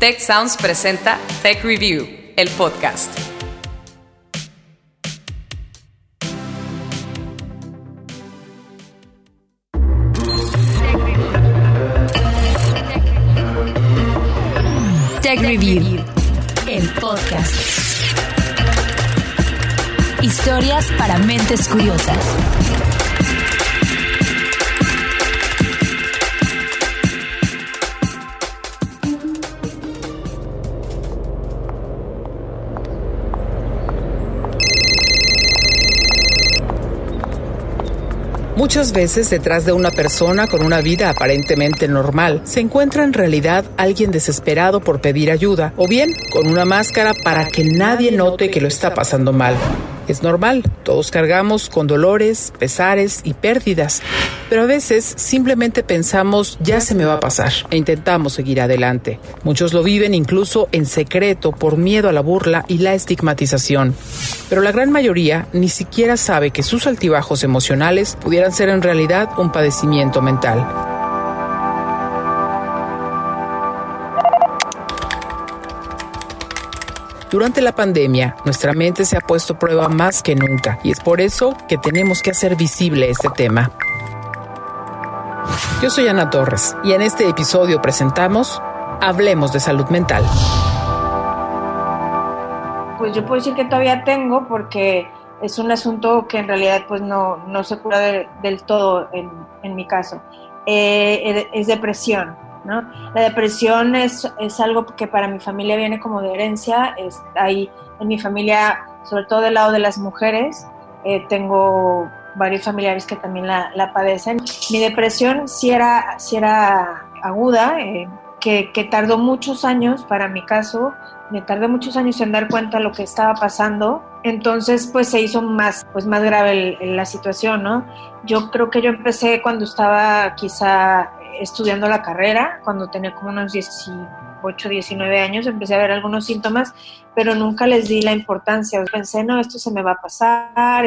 Tech Sounds presenta Tech Review, el podcast. Tech Review, el podcast. Historias para mentes curiosas. Muchas veces detrás de una persona con una vida aparentemente normal se encuentra en realidad alguien desesperado por pedir ayuda o bien con una máscara para que nadie note que lo está pasando mal. Es normal, todos cargamos con dolores, pesares y pérdidas, pero a veces simplemente pensamos ya se me va a pasar e intentamos seguir adelante. Muchos lo viven incluso en secreto por miedo a la burla y la estigmatización, pero la gran mayoría ni siquiera sabe que sus altibajos emocionales pudieran ser en realidad un padecimiento mental. Durante la pandemia, nuestra mente se ha puesto prueba más que nunca y es por eso que tenemos que hacer visible este tema. Yo soy Ana Torres y en este episodio presentamos Hablemos de salud mental. Pues yo puedo decir que todavía tengo porque es un asunto que en realidad pues no, no se cura del todo en, en mi caso. Eh, es depresión la depresión es, es, algo que para mi familia viene como de herencia. Es, ahí en mi familia, sobre todo del lado de las mujeres, eh, tengo varios familiares que también la, la, padecen. Mi depresión sí era, sí era aguda, eh, que, que, tardó muchos años, para mi caso, me tardé muchos años en dar cuenta de lo que estaba pasando. Entonces, pues se hizo más, pues más grave la situación, ¿no? Yo creo que yo empecé cuando estaba quizá estudiando la carrera, cuando tenía como unos 18, 19 años, empecé a ver algunos síntomas, pero nunca les di la importancia. Pensé, no, esto se me va a pasar.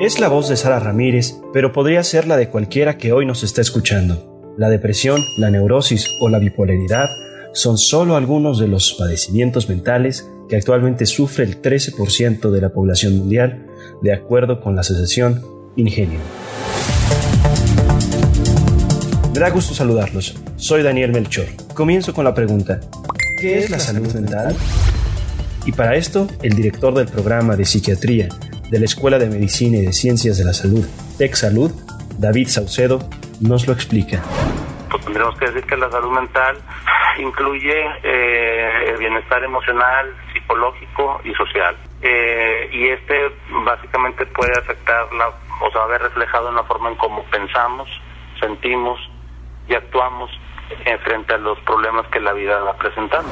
Es la voz de Sara Ramírez, pero podría ser la de cualquiera que hoy nos está escuchando. La depresión, la neurosis o la bipolaridad son solo algunos de los padecimientos mentales que actualmente sufre el 13% de la población mundial, de acuerdo con la asociación Ingenio. Me da gusto saludarlos. Soy Daniel Melchor. Comienzo con la pregunta, ¿qué es la salud mental? Y para esto, el director del programa de psiquiatría de la Escuela de Medicina y de Ciencias de la Salud, Salud, David Saucedo, nos lo explica. Pues tendremos que decir que la salud mental incluye eh, el bienestar emocional, psicológico y social. Eh, y este básicamente puede afectar, la, o sea, ver reflejado en la forma en cómo pensamos, sentimos y actuamos en frente a los problemas que la vida va presentando.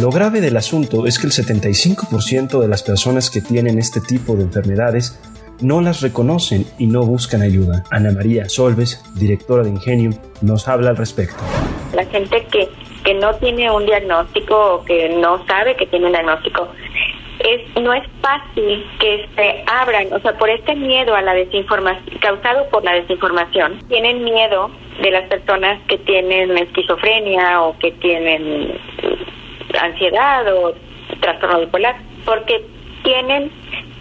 Lo grave del asunto es que el 75% de las personas que tienen este tipo de enfermedades no las reconocen y no buscan ayuda. Ana María Solves, directora de Ingenium, nos habla al respecto. La gente que, que no tiene un diagnóstico o que no sabe que tiene un diagnóstico, es, no es fácil que se abran, o sea, por este miedo a la desinformación, causado por la desinformación, tienen miedo de las personas que tienen esquizofrenia o que tienen ansiedad o trastorno bipolar, porque tienen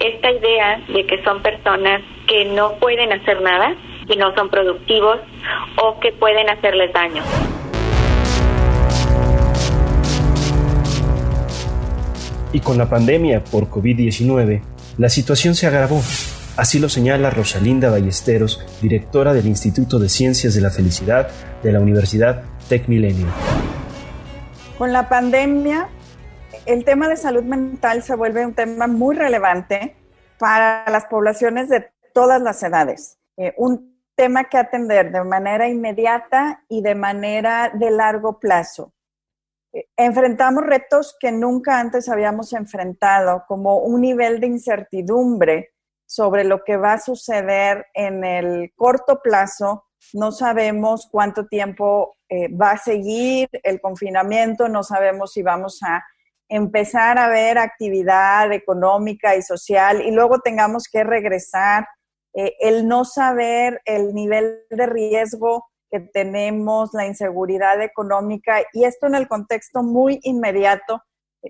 esta idea de que son personas que no pueden hacer nada, que no son productivos o que pueden hacerles daño. Y con la pandemia por COVID-19, la situación se agravó. Así lo señala Rosalinda Ballesteros, directora del Instituto de Ciencias de la Felicidad de la Universidad Tech Milenio. Con la pandemia el tema de salud mental se vuelve un tema muy relevante para las poblaciones de todas las edades. Eh, un tema que atender de manera inmediata y de manera de largo plazo. Eh, enfrentamos retos que nunca antes habíamos enfrentado, como un nivel de incertidumbre sobre lo que va a suceder en el corto plazo. No sabemos cuánto tiempo eh, va a seguir el confinamiento, no sabemos si vamos a empezar a ver actividad económica y social y luego tengamos que regresar eh, el no saber el nivel de riesgo que tenemos, la inseguridad económica y esto en el contexto muy inmediato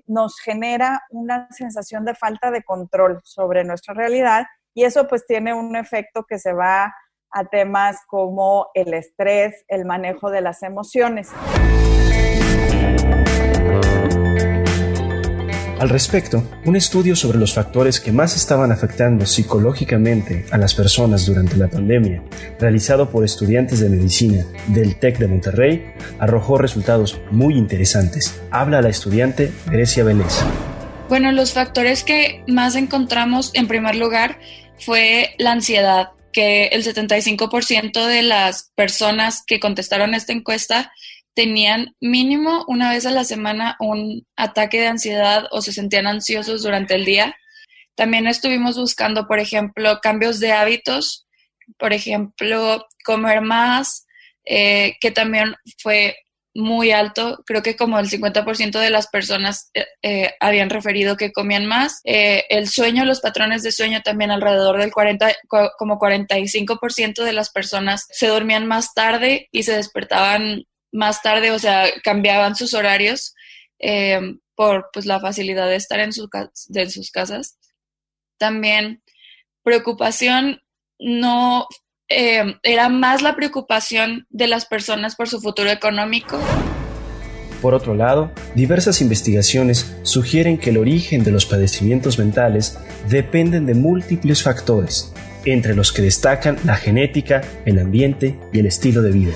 nos genera una sensación de falta de control sobre nuestra realidad y eso pues tiene un efecto que se va a temas como el estrés, el manejo de las emociones. Al respecto, un estudio sobre los factores que más estaban afectando psicológicamente a las personas durante la pandemia, realizado por estudiantes de medicina del TEC de Monterrey, arrojó resultados muy interesantes. Habla la estudiante Grecia Vélez. Bueno, los factores que más encontramos en primer lugar fue la ansiedad, que el 75% de las personas que contestaron esta encuesta tenían mínimo una vez a la semana un ataque de ansiedad o se sentían ansiosos durante el día. También estuvimos buscando, por ejemplo, cambios de hábitos, por ejemplo, comer más, eh, que también fue muy alto. Creo que como el 50% de las personas eh, eh, habían referido que comían más. el sueño, los patrones de sueño también alrededor del 40, como 45% de las personas se dormían más tarde y se despertaban más tarde, o sea, cambiaban sus horarios eh, por pues, la facilidad de estar en, su, de sus casas. También preocupación no eh, era más la preocupación de las personas por su futuro económico. Por otro lado, diversas investigaciones sugieren que el origen de los padecimientos mentales dependen de múltiples factores, entre los que destacan la genética, el ambiente y el estilo de vida.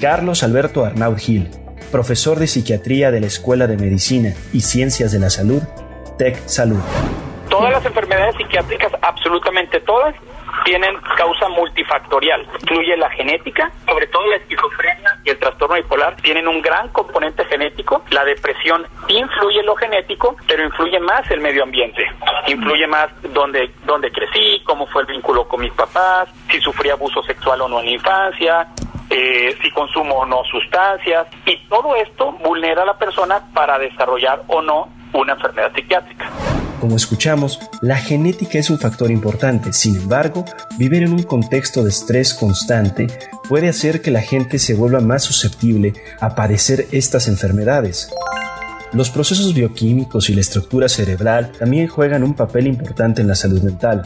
Carlos Alberto Arnaud Gil, profesor de psiquiatría de la Escuela de Medicina y Ciencias de la Salud, TEC Salud. Todas las enfermedades psiquiátricas, absolutamente todas, tienen causa multifactorial. Incluye la genética, sobre todo la esquizofrenia y el trastorno bipolar, tienen un gran componente genético. La depresión influye lo genético, pero influye más el medio ambiente. Influye más dónde, dónde crecí, cómo fue el vínculo con mis papás, si sufrí abuso sexual o no en la infancia, eh, si consumo o no sustancias, y todo esto vulnera a la persona para desarrollar o no una enfermedad psiquiátrica. Como escuchamos, la genética es un factor importante, sin embargo, vivir en un contexto de estrés constante puede hacer que la gente se vuelva más susceptible a padecer estas enfermedades. Los procesos bioquímicos y la estructura cerebral también juegan un papel importante en la salud mental.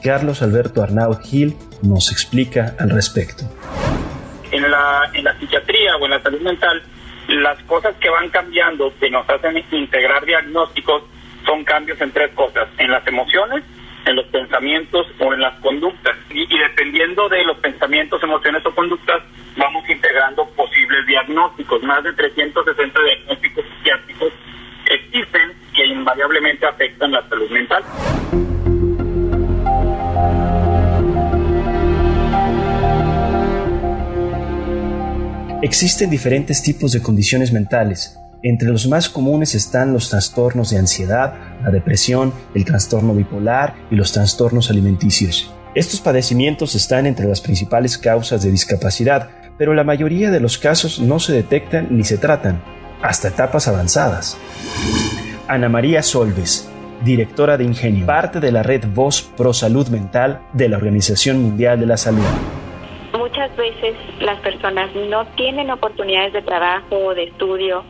Carlos Alberto Arnaud Gil nos explica al respecto. En la, en la psiquiatría o en la salud mental, las cosas que van cambiando, que nos hacen integrar diagnósticos, son cambios en tres cosas, en las emociones, en los pensamientos o en las conductas. Y, dependiendo de los pensamientos, emociones o conductas, vamos integrando posibles diagnósticos. Más de 360 diagnósticos psiquiátricos existen que invariablemente afectan la salud mental. Existen diferentes tipos de condiciones mentales. Entre los más comunes están los trastornos de ansiedad, la depresión, el trastorno bipolar y los trastornos alimenticios. Estos padecimientos están entre las principales causas de discapacidad, pero la mayoría de los casos no se detectan ni se tratan, hasta etapas avanzadas. Ana María Solves, directora de Ingenio, parte de la red Voz Pro Salud Mental de la Organización Mundial de la Salud muchas veces las personas no tienen oportunidades de trabajo o de estudio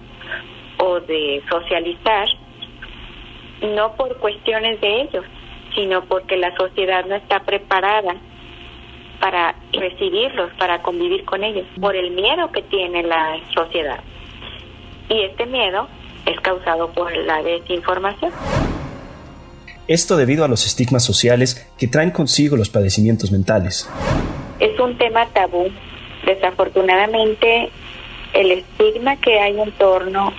o de socializar, no por cuestiones de ellos, sino porque la sociedad no está preparada para recibirlos, para convivir con ellos, por el miedo que tiene la sociedad. Y este miedo es causado por la desinformación. Esto debido a los estigmas sociales que traen consigo los padecimientos mentales es un tema tabú. Desafortunadamente, el estigma que hay en torno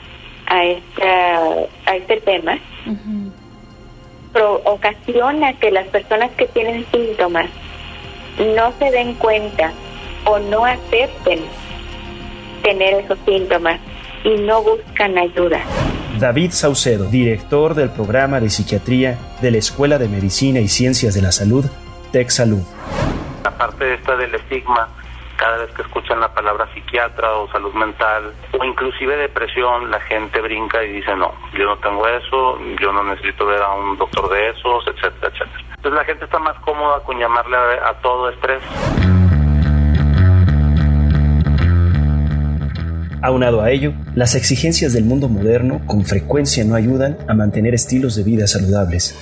a, esta, a este tema ocasiona que las personas que tienen síntomas no se den cuenta o no acepten tener esos síntomas y no buscan ayuda. David Saucedo, director del programa de psiquiatría de la Escuela de Medicina y Ciencias de la Salud, Tech Salud parte esta del estigma, cada vez que escuchan la palabra psiquiatra o salud mental o inclusive depresión, la gente brinca y dice, no, yo no tengo eso, yo no necesito ver a un doctor de esos, etcétera, etcétera. Entonces la gente está más cómoda con llamarle a, a todo estrés. Aunado a ello, las exigencias del mundo moderno con frecuencia no ayudan a mantener estilos de vida saludables.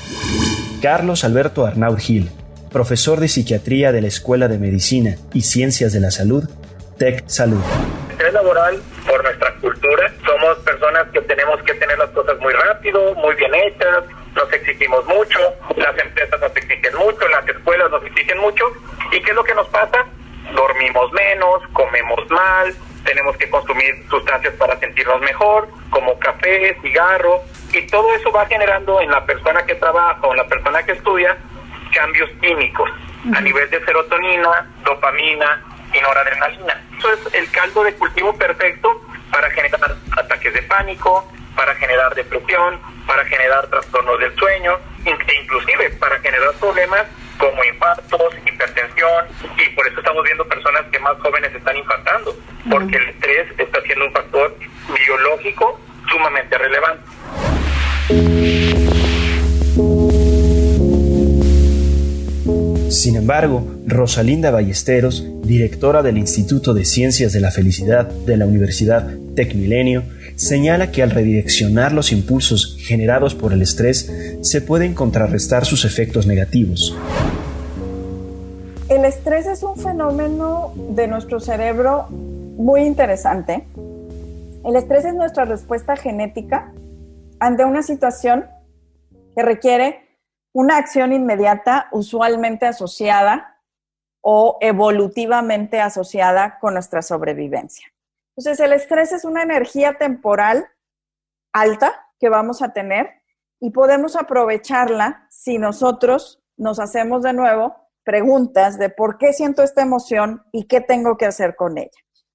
Carlos Alberto Arnaud Gil, profesor de psiquiatría de la Escuela de Medicina y Ciencias de la Salud, Tech Salud. estrés laboral, por nuestra cultura, somos personas que tenemos que tener las cosas muy rápido, muy bien hechas, nos exigimos mucho, las empresas nos exigen mucho, las escuelas nos exigen mucho. ¿Y qué es lo que nos pasa? Dormimos menos, comemos mal, tenemos que consumir sustancias para sentirnos mejor, como café, cigarro, y todo eso va generando en la persona que trabaja o en la persona que estudia cambios químicos a nivel de serotonina, dopamina y noradrenalina. Eso es el caldo de cultivo perfecto para generar ataques de pánico, para generar depresión, para generar trastornos del sueño e inclusive para generar problemas como infartos, hipertensión y por eso estamos viendo personas que más jóvenes están infartando, porque el estrés está siendo un factor biológico sumamente relevante. Sin embargo, Rosalinda Ballesteros, directora del Instituto de Ciencias de la Felicidad de la Universidad TecMilenio, señala que al redireccionar los impulsos generados por el estrés, se pueden contrarrestar sus efectos negativos. El estrés es un fenómeno de nuestro cerebro muy interesante. El estrés es nuestra respuesta genética ante una situación que requiere una acción inmediata, usualmente asociada o evolutivamente asociada con nuestra sobrevivencia. Entonces, el estrés es una energía temporal alta que vamos a tener y podemos aprovecharla si nosotros nos hacemos de nuevo preguntas de por qué siento esta emoción y qué tengo que hacer con ella.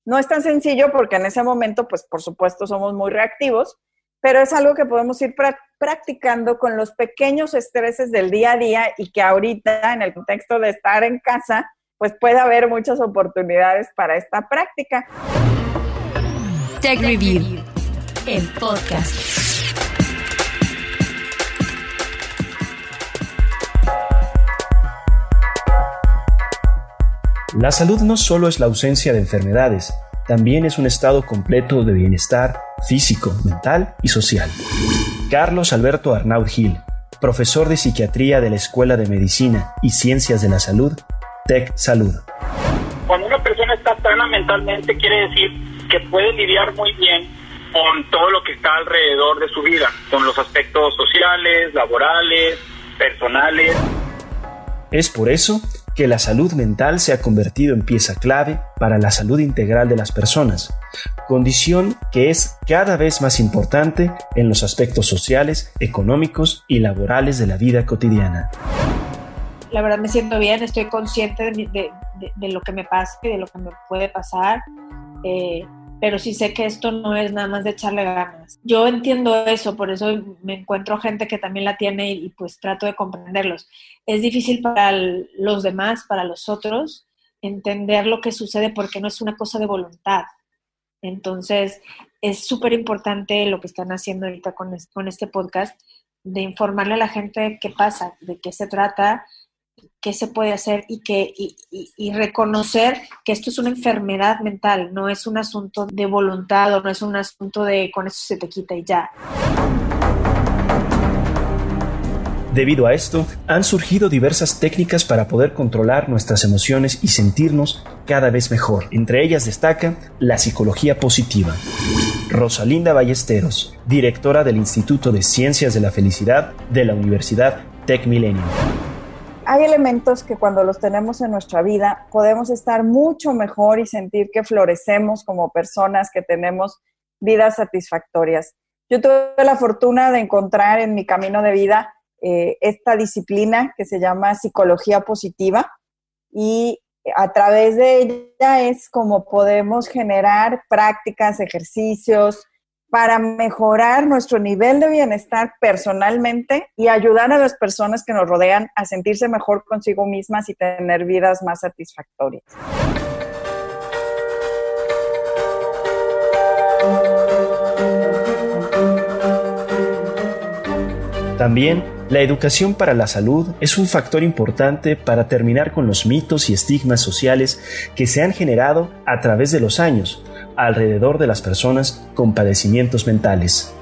No es tan sencillo porque en ese momento, pues por supuesto, somos muy reactivos, pero es algo que podemos ir practicando con los pequeños estreses del día a día y que ahorita en el contexto de estar en casa, pues puede haber muchas oportunidades para esta práctica. Tech Review, el podcast. La salud no solo es la ausencia de enfermedades, también es un estado completo de bienestar físico, mental y social. Carlos Alberto Arnaud Gil, profesor de psiquiatría de la Escuela de Medicina y Ciencias de la Salud, Tech Salud. Cuando una persona está sana mentalmente, quiere decir que puede lidiar muy bien con todo lo que está alrededor de su vida, con los aspectos sociales, laborales, personales. Es por eso que la salud mental se ha convertido en pieza clave para la salud integral de las personas, condición que es cada vez más importante en los aspectos sociales, económicos y laborales de la vida cotidiana. La verdad me siento bien, estoy consciente de, lo que me pasa y de lo que me puede pasar. Eh, pero sí sé que esto no es nada más de echarle ganas. Yo entiendo eso, por eso me encuentro gente que también la tiene y, pues trato de comprenderlos. Es difícil para los demás, para los otros, entender lo que sucede porque no es una cosa de voluntad. Entonces, es súper importante lo que están haciendo ahorita con con este podcast, de informarle a la gente qué pasa, de qué se trata qué se puede hacer y, que, y, reconocer que esto es una enfermedad mental, no es un asunto de voluntad o no es un asunto de con eso se te quita y ya. Debido a esto, han surgido diversas técnicas para poder controlar nuestras emociones y sentirnos cada vez mejor. Entre ellas destaca la psicología positiva. Rosalinda Ballesteros, directora del Instituto de Ciencias de la Felicidad de la Universidad Tech Millennium hay elementos que cuando los tenemos en nuestra vida podemos estar mucho mejor y sentir que florecemos como personas, que tenemos vidas satisfactorias. Yo tuve la fortuna de encontrar en mi camino de vida eh, esta disciplina que se llama psicología positiva y a través de ella es como podemos generar prácticas, ejercicios, para mejorar nuestro nivel de bienestar personalmente y ayudar a las personas que nos rodean a sentirse mejor consigo mismas y tener vidas más satisfactorias. También La educación para la salud es un factor importante para terminar con los mitos y estigmas sociales que se han generado a través de los años alrededor de las personas con padecimientos mentales.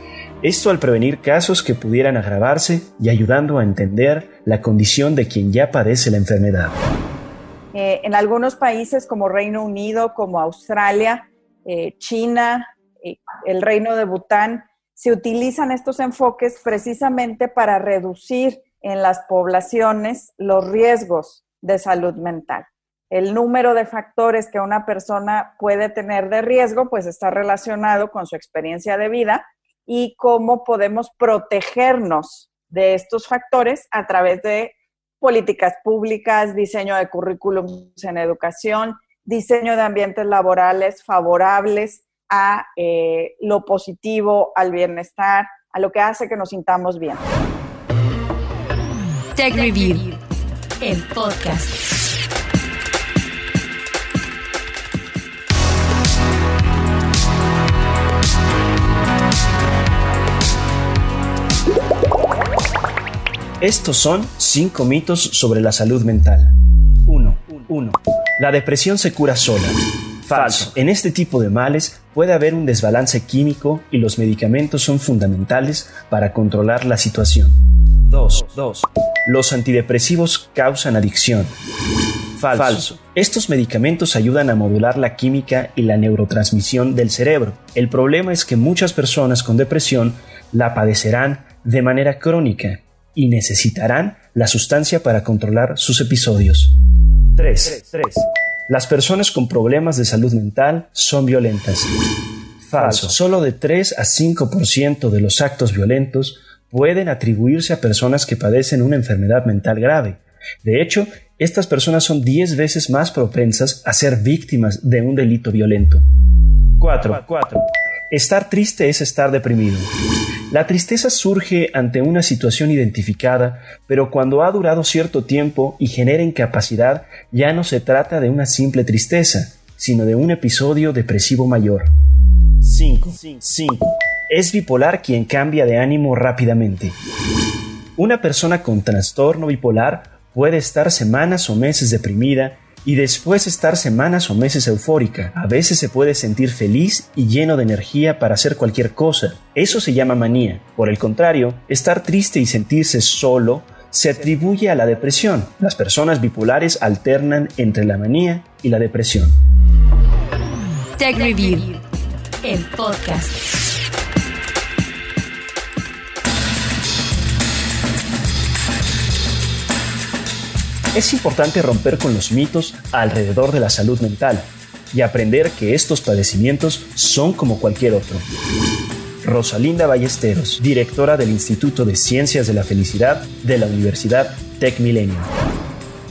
Esto al prevenir casos que pudieran agravarse y ayudando a entender la condición de quien ya padece la enfermedad. Eh, en algunos países como Reino Unido, como Australia, eh, China, eh, el Reino de Bután, se utilizan estos enfoques precisamente para reducir en las poblaciones los riesgos de salud mental. El número de factores que una persona puede tener de riesgo, pues está relacionado con su experiencia de vida y cómo podemos protegernos de estos factores a través de políticas públicas, diseño de currículums en educación, diseño de ambientes laborales favorables a eh, lo positivo, al bienestar, a lo que hace que nos sintamos bien. Tech Review, el podcast. Estos son 5 mitos sobre la salud mental. 1. 1. La depresión se cura sola. Falso. En este tipo de males puede haber un desbalance químico y los medicamentos son fundamentales para controlar la situación. 2. 2. Los antidepresivos causan adicción. Falso. Falso. Estos medicamentos ayudan a modular la química y la neurotransmisión del cerebro. El problema es que muchas personas con depresión la padecerán de manera crónica y necesitarán la sustancia para controlar sus episodios. 3. Las personas con problemas de salud mental son violentas. Falso. Solo de 3 a 5% de los actos violentos pueden atribuirse a personas que padecen una enfermedad mental grave. De hecho, estas personas son 10 veces más propensas a ser víctimas de un delito violento. 4. Estar triste es estar deprimido. La tristeza surge ante una situación identificada, pero cuando ha durado cierto tiempo y genera incapacidad, ya no se trata de una simple tristeza, sino de un episodio depresivo mayor. 5. Es bipolar quien cambia de ánimo rápidamente. Una persona con trastorno bipolar puede estar semanas o meses deprimida y después estar semanas o meses eufórica. A veces se puede sentir feliz y lleno de energía para hacer cualquier cosa. Eso se llama manía. Por el contrario, estar triste y sentirse solo se atribuye a la depresión. Las personas bipolares alternan entre la manía y la depresión. Tech Review, el podcast. Es importante romper con los mitos alrededor de la salud mental y aprender que estos padecimientos son como cualquier otro. Rosalinda Ballesteros, directora del Instituto de Ciencias de la Felicidad de la Universidad Tech Milenio.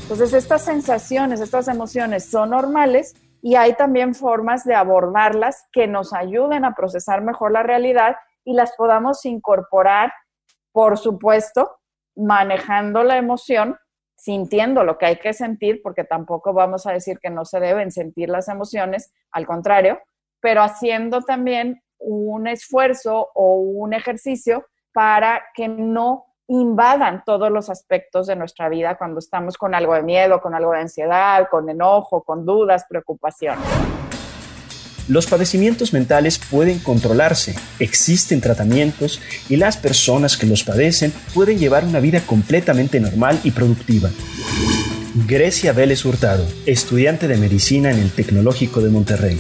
Entonces, estas sensaciones, estas emociones son normales y hay también formas de abordarlas que nos ayuden a procesar mejor la realidad y las podamos incorporar, por supuesto, manejando la emoción sintiendo lo que hay que sentir, porque tampoco vamos a decir que no se deben sentir las emociones, al contrario, pero haciendo también un esfuerzo o un ejercicio para que no invadan todos los aspectos de nuestra vida cuando estamos con algo de miedo, con algo de ansiedad, con enojo, con dudas, preocupaciones. Los padecimientos mentales pueden controlarse, existen tratamientos y las personas que los padecen pueden llevar una vida completamente normal y productiva. Grecia Vélez Hurtado, estudiante de medicina en el Tecnológico de Monterrey.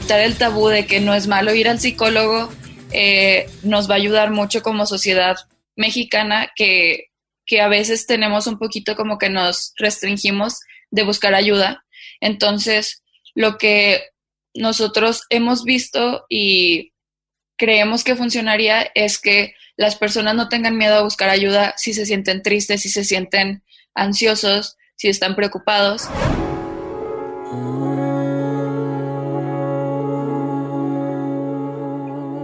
Quitar el tabú de que no es malo ir al psicólogo eh, nos va a ayudar mucho como sociedad mexicana que, que a veces tenemos un poquito como que nos restringimos de buscar ayuda. Entonces, lo que nosotros hemos visto y creemos que funcionaría es que las personas no tengan miedo a buscar ayuda si se sienten tristes, si se sienten ansiosos, si están preocupados.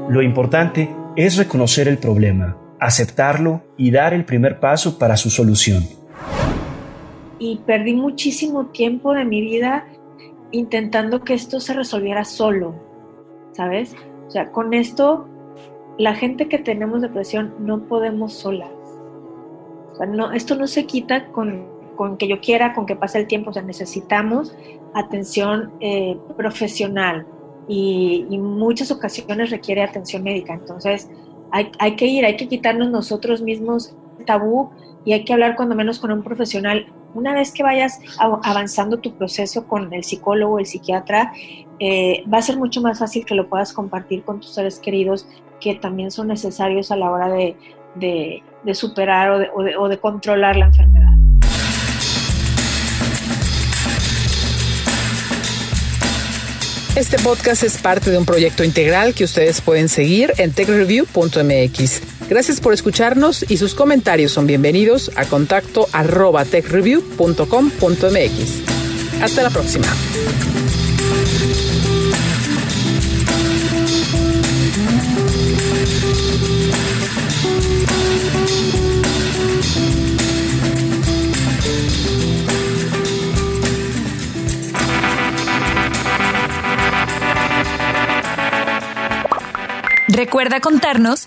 Lo importante es reconocer el problema, aceptarlo y dar el primer paso para su solución. Y perdí muchísimo tiempo de mi vida intentando que esto se resolviera solo, ¿sabes? O sea, con esto, la gente que tenemos depresión no podemos solas. O sea, no, esto no se quita con, con que yo quiera, con que pase el tiempo. O sea, necesitamos atención eh, profesional y, y muchas ocasiones requiere atención médica. Entonces, hay, hay que ir, hay que quitarnos nosotros mismos tabú y hay que hablar cuando menos con un profesional. Una vez que vayas avanzando tu proceso con el psicólogo, el psiquiatra, eh, va a ser mucho más fácil que lo puedas compartir con tus seres queridos que también son necesarios a la hora de, de, superar o, de, o de controlar la enfermedad. Este podcast es parte de un proyecto integral que ustedes pueden seguir en techreview.mx. Gracias por escucharnos y sus comentarios son bienvenidos a contacto arroba. Hasta la próxima. Recuerda contarnos